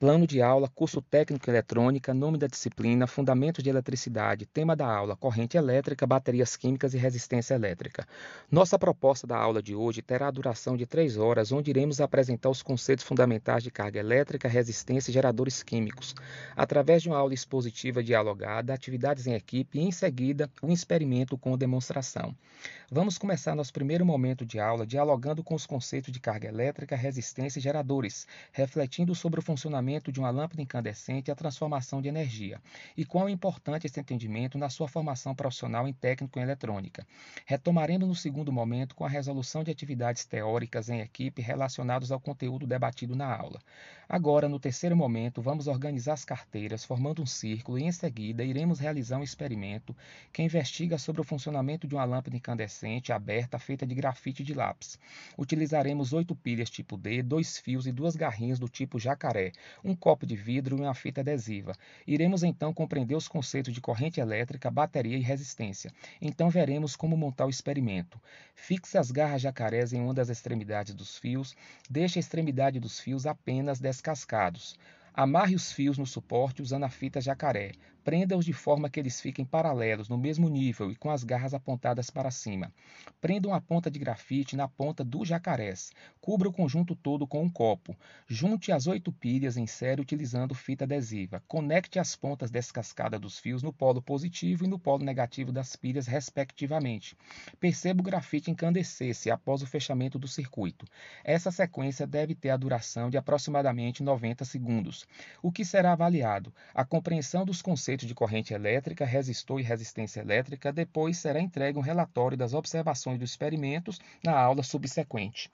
Plano de aula, curso técnico eletrônica, nome da disciplina, fundamentos de eletricidade, tema da aula, corrente elétrica, baterias químicas e resistência elétrica. Nossa proposta da aula de hoje terá a duração de três horas, onde iremos apresentar os conceitos fundamentais de carga elétrica, resistência e geradores químicos, através de uma aula expositiva dialogada, atividades em equipe e, em seguida, um experimento com demonstração. Vamos começar nosso primeiro momento de aula dialogando com os conceitos de carga elétrica, resistência e geradores, refletindo sobre o funcionamento funcionamento de uma lâmpada incandescente e a transformação de energia, e quão importante esse entendimento na sua formação profissional em técnico em eletrônica. Retomaremos no segundo momento com a resolução de atividades teóricas em equipe relacionadas ao conteúdo debatido na aula. Agora, no terceiro momento, vamos organizar as carteiras, formando um círculo, e em seguida iremos realizar um experimento que investiga sobre o funcionamento de uma lâmpada incandescente aberta feita de grafite de lápis. Utilizaremos oito pilhas tipo D, dois fios e duas garrinhas do tipo jacaré, um copo de vidro e uma fita adesiva. Iremos então compreender os conceitos de corrente elétrica, bateria e resistência. Então veremos como montar o experimento. Fixe as garras jacarés em uma das extremidades dos fios, deixe a extremidade dos fios apenas descascados. Amarre os fios no suporte usando a fita jacaré. Prenda-os de forma que eles fiquem paralelos, no mesmo nível e com as garras apontadas para cima. Prenda uma ponta de grafite na ponta do jacarés. Cubra o conjunto todo com um copo. Junte as oito pilhas em série utilizando fita adesiva. Conecte as pontas descascadas dos fios no polo positivo e no polo negativo das pilhas, respectivamente. Perceba o grafite encandecer-se após o fechamento do circuito. Essa sequência deve ter a duração de aproximadamente 90 segundos. O que será avaliado? A compreensão dos conceitos de corrente elétrica, resistor e resistência elétrica, depois será entregue um relatório das observações dos experimentos na aula subsequente.